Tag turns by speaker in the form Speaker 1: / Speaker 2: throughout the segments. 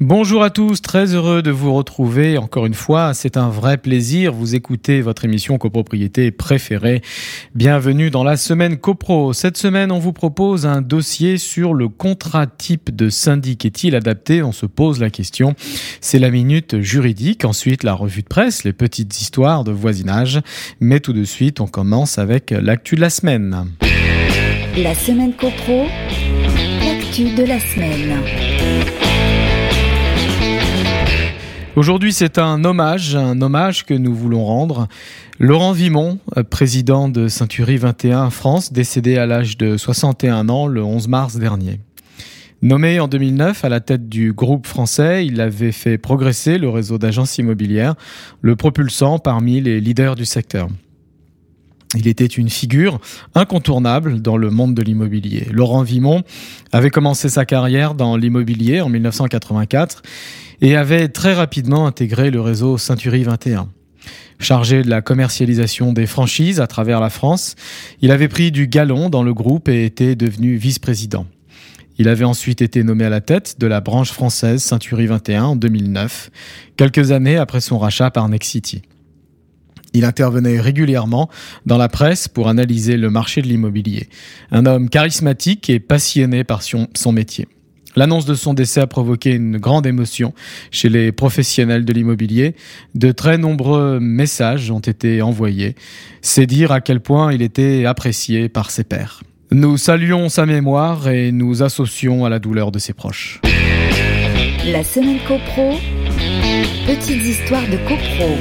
Speaker 1: Bonjour à tous, très heureux de vous retrouver encore une fois. C'est un vrai plaisir. Vous écoutez votre émission copropriété préférée. Bienvenue dans la semaine copro. Cette semaine, on vous propose un dossier sur le contrat type de syndic. Est-il adapté? On se pose la question. C'est la minute juridique. Ensuite, la revue de presse, les petites histoires de voisinage. Mais tout de suite, on commence avec l'actu de la semaine.
Speaker 2: La semaine copro, l'actu de la semaine.
Speaker 1: Aujourd'hui, c'est un hommage, un hommage que nous voulons rendre. Laurent Vimon, euh, président de Century 21 France, décédé à l'âge de 61 ans le 11 mars dernier. Nommé en 2009 à la tête du groupe français, il avait fait progresser le réseau d'agences immobilières, le propulsant parmi les leaders du secteur. Il était une figure incontournable dans le monde de l'immobilier. Laurent Vimon avait commencé sa carrière dans l'immobilier en 1984 et avait très rapidement intégré le réseau Century 21. Chargé de la commercialisation des franchises à travers la France, il avait pris du galon dans le groupe et était devenu vice-président. Il avait ensuite été nommé à la tête de la branche française Century 21 en 2009, quelques années après son rachat par Nexity. Il intervenait régulièrement dans la presse pour analyser le marché de l'immobilier. Un homme charismatique et passionné par son, métier. L'annonce de son décès a provoqué une grande émotion chez les professionnels de l'immobilier. De très nombreux messages ont été envoyés. C'est dire à quel point il était apprécié par ses pairs. Nous saluons sa mémoire et nous associons à la douleur de ses proches.
Speaker 2: La semaine copro, petites histoires de copro.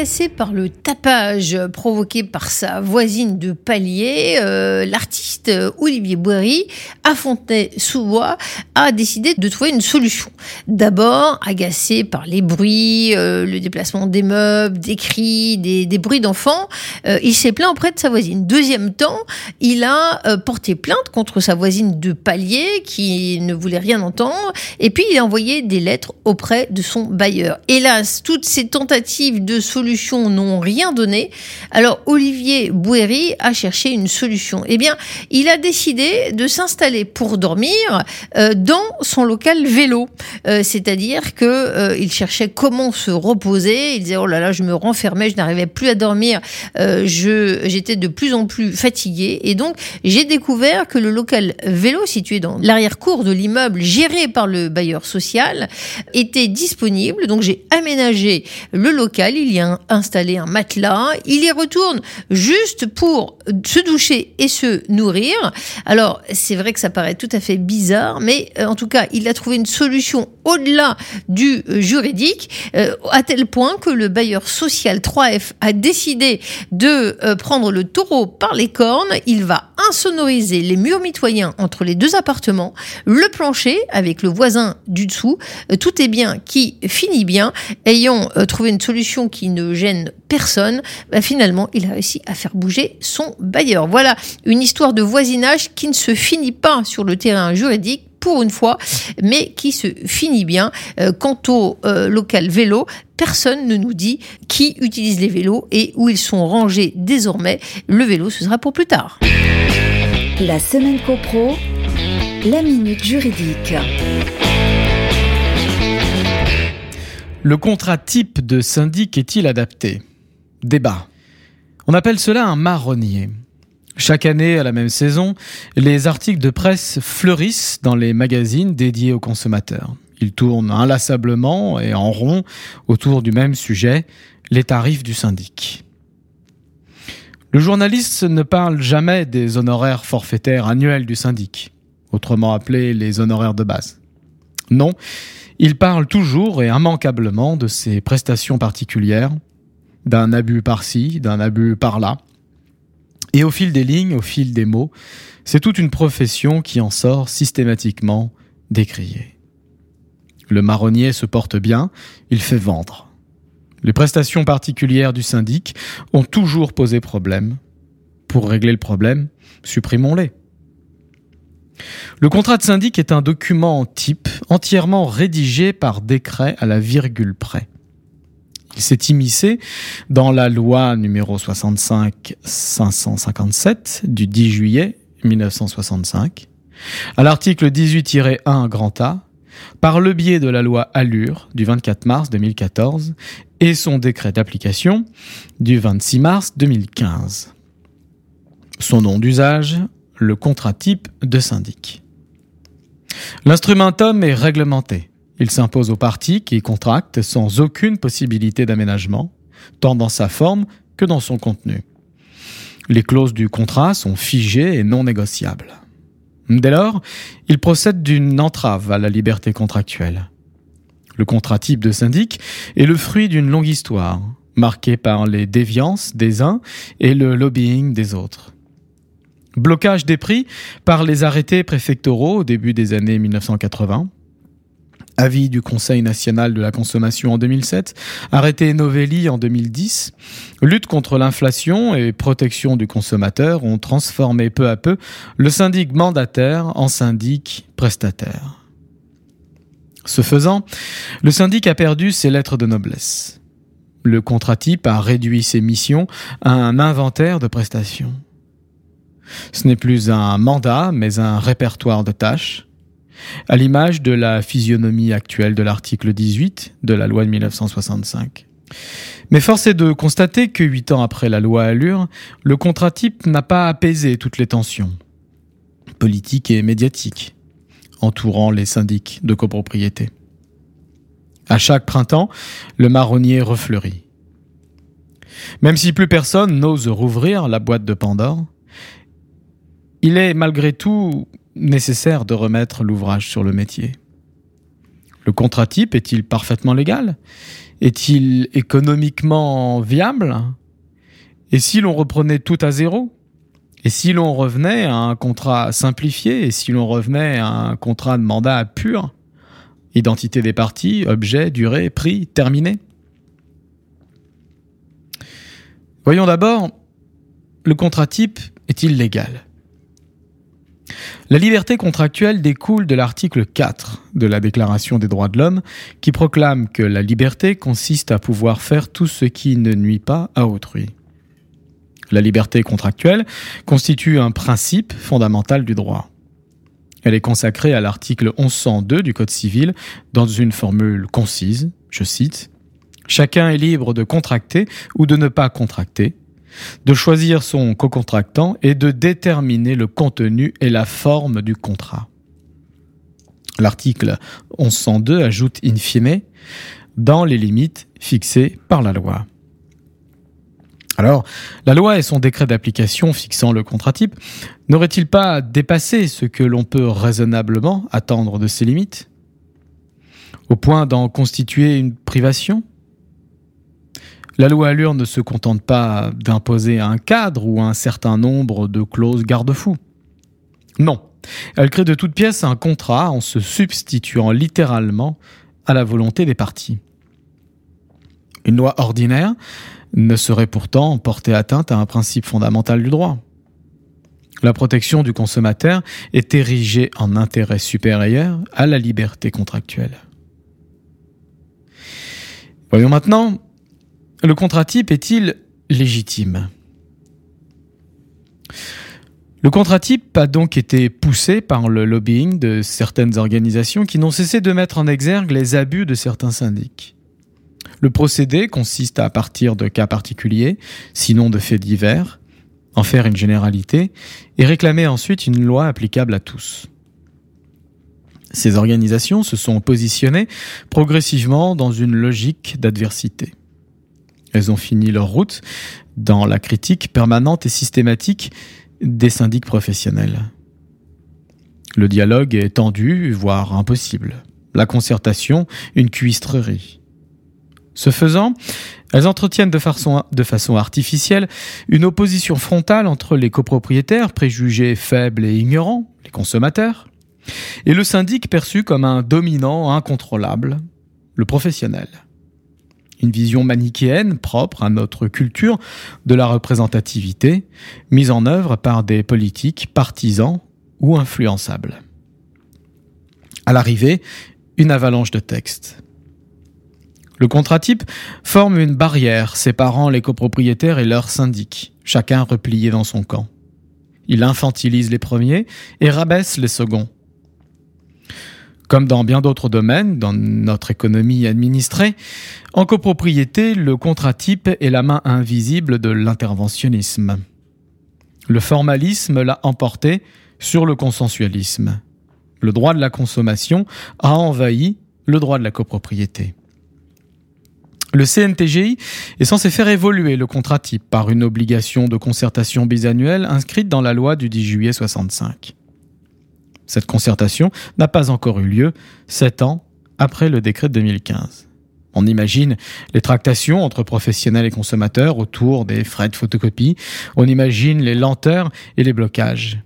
Speaker 3: Agacé par le tapage provoqué par sa voisine de palier, euh, l'artiste euh, Olivier Boiry, à Fontenay-sous-Bois, a décidé de trouver une solution. D'abord, agacé par les bruits, euh, le déplacement des meubles, des cris, des, bruits d'enfants, il s'est plaint auprès de sa voisine. Deuxième temps, il a porté plainte contre sa voisine de palier qui ne voulait rien entendre, et puis il a envoyé des lettres auprès de son bailleur. Hélas, toutes ces tentatives de solution n'ont rien donné. Alors Olivier Bouéry a cherché une solution. Eh bien, il a décidé de s'installer pour dormir euh, dans son local vélo. Euh, c'est-à-dire que euh, cherchait comment se reposer. Il disait oh là là, je me renfermais, je n'arrivais plus à dormir. j'étais de plus en plus fatigué et donc j'ai découvert que le local vélo situé dans l'arrière-cour de l'immeuble géré par le bailleur social était disponible. Donc j'ai aménagé le local. Il y a installer un matelas. Il y retourne juste pour se doucher et se nourrir. Alors, c'est vrai que ça paraît tout à fait bizarre, mais euh, en tout cas, il a trouvé une solution au-delà du euh, juridique, euh, à tel point que le bailleur social 3F a décidé de prendre le taureau par les cornes. Il va insonoriser les murs mitoyens entre les deux appartements, le plancher avec le voisin du dessous. Tout est bien qui finit bien. Ayant trouvé une solution qui ne gêne personne, bah, finalement, il a réussi à faire bouger son bailleur. Voilà une histoire de voisinage qui ne se finit pas sur le terrain juridique pour une fois, mais qui se finit bien. Euh, quant au euh, local vélo, personne ne nous dit qui utilise les vélos et où ils sont rangés désormais. Le vélo, ce sera pour plus tard.
Speaker 2: La semaine copro, la minute juridique.
Speaker 1: Le contrat type de syndic est-il adapté? Débat. On appelle cela un marronnier. Chaque année, à la même saison, les articles de presse fleurissent dans les magazines dédiés aux consommateurs. Ils tournent inlassablement et en rond autour du même sujet, les tarifs du syndic. Le journaliste ne parle jamais des honoraires forfaitaires annuels du syndic, autrement appelés les honoraires de base. Non, il parle toujours et immanquablement de ses prestations particulières, d'un abus par-ci, d'un abus par-là. Et au fil des lignes, au fil des mots, c'est toute une profession qui en sort systématiquement décriée. Le marronnier se porte bien, il fait vendre. Les prestations particulières du syndic ont toujours posé problème. Pour régler le problème, supprimons-les. Le contrat de syndic est un document type entièrement rédigé par décret à la virgule près. Il s'est immiscé dans la loi numéro 65-557 du 10 juillet 1965, à l'article 18-1 grand A, par le biais de la loi Allure du 24 mars 2014 et son décret d'application du 26 mars 2015. Son nom d'usage, le contrat type de syndic. L'instrumentum est réglementé. Il s'impose aux parties qui contractent sans aucune possibilité d'aménagement, tant dans sa forme que dans son contenu. Les clauses du contrat sont figées et non négociables. Dès lors, il procède d'une entrave à la liberté contractuelle. Le contrat type de syndic est le fruit d'une longue histoire, marquée par les déviances des uns et le lobbying des autres. Blocage des prix par les arrêtés préfectoraux au début des années 1980. Avis du Conseil national de la consommation en 2007, arrêté Novelli en 2010, lutte contre l'inflation et protection du consommateur ont transformé peu à peu le syndic mandataire en syndic prestataire. Ce faisant, le syndic a perdu ses lettres de noblesse. Le contrat type a réduit ses missions à un inventaire de prestations. Ce n'est plus un mandat, mais un répertoire de tâches, à l'image de la physionomie actuelle de l'article 18 de la loi de 1965. Mais force est de constater que huit ans après la loi Allure, le contrat type n'a pas apaisé toutes les tensions politiques et médiatiques entourant les syndics de copropriété. À chaque printemps, le marronnier refleurit. Même si plus personne n'ose rouvrir la boîte de Pandore, il est malgré tout nécessaire de remettre l'ouvrage sur le métier. Le contrat type est-il parfaitement légal? Est-il économiquement viable? Et si l'on reprenait tout à zéro? Et si l'on revenait à un contrat simplifié? Et si l'on revenait à un contrat de mandat pur? Identité des parties, objet, durée, prix, terminé? Voyons d'abord, le contrat type est-il légal? La liberté contractuelle découle de l'article 4 de la Déclaration des droits de l'homme qui proclame que la liberté consiste à pouvoir faire tout ce qui ne nuit pas à autrui. La liberté contractuelle constitue un principe fondamental du droit. Elle est consacrée à l'article 1102 du Code civil dans une formule concise, je cite, Chacun est libre de contracter ou de ne pas contracter, de choisir son co-contractant et de déterminer le contenu et la forme du contrat. L'article 1102 ajoute in fine dans les limites fixées par la loi. Alors, la loi et son décret d'application fixant le contrat type n'auraient-ils pas dépassé ce que l'on peut raisonnablement attendre de ces limites? Au point d'en constituer une privation? La loi Allure ne se contente pas d'imposer un cadre ou un certain nombre de clauses garde-fous. Non, elle crée de toutes pièces un contrat en se substituant littéralement à la volonté des parties. Une loi ordinaire ne saurait pourtant porter atteinte à un principe fondamental du droit. La protection du consommateur est érigée en intérêt supérieur à la liberté contractuelle. Voyons maintenant le contrat type est-il légitime? Le contrat type a donc été poussé par le lobbying de certaines organisations qui n'ont cessé de mettre en exergue les abus de certains syndics. Le procédé consiste à partir de cas particuliers, sinon de faits divers, en faire une généralité et réclamer ensuite une loi applicable à tous. Ces organisations se sont positionnées progressivement dans une logique d'adversité. Elles ont fini leur route dans la critique permanente et systématique des syndics professionnels. Le dialogue est tendu, voire impossible. La concertation, une cuistrerie. Ce faisant, elles entretiennent de façon, de façon artificielle une opposition frontale entre les copropriétaires, préjugés faibles et ignorants, les consommateurs, et le syndic perçu comme un dominant incontrôlable, le professionnel une vision manichéenne propre à notre culture de la représentativité, mise en œuvre par des politiques partisans ou influençable. À l'arrivée, une avalanche de textes. Le contrat type forme une barrière séparant les copropriétaires et leurs syndics, chacun replié dans son camp. Il infantilise les premiers et rabaisse les seconds. Comme dans bien d'autres domaines, dans notre économie administrée, en copropriété, le contrat type est la main invisible de l'interventionnisme. Le formalisme l'a emporté sur le consensualisme. Le droit de la consommation a envahi le droit de la copropriété. Le CNTGI est censé faire évoluer le contrat type par une obligation de concertation bisannuelle inscrite dans la loi du 10 juillet 65. Cette concertation n'a pas encore eu lieu, sept ans après le décret de 2015. On imagine les tractations entre professionnels et consommateurs autour des frais de photocopie, on imagine les lenteurs et les blocages.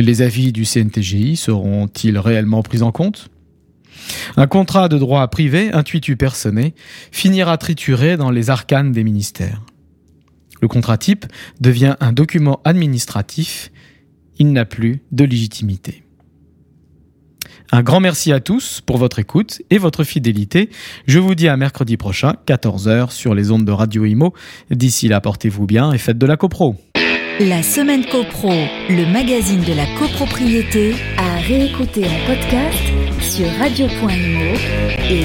Speaker 1: Les avis du CNTGI seront-ils réellement pris en compte? Un contrat de droit privé, intuitu personné, finira trituré dans les arcanes des ministères. Le contrat type devient un document administratif il n'a plus de légitimité. Un grand merci à tous pour votre écoute et votre fidélité. Je vous dis à mercredi prochain, 14h, sur les ondes de Radio Imo. D'ici là, portez-vous bien et faites de la copro.
Speaker 2: La semaine copro, le magazine de la copropriété, à réécouter en podcast sur radio.imo et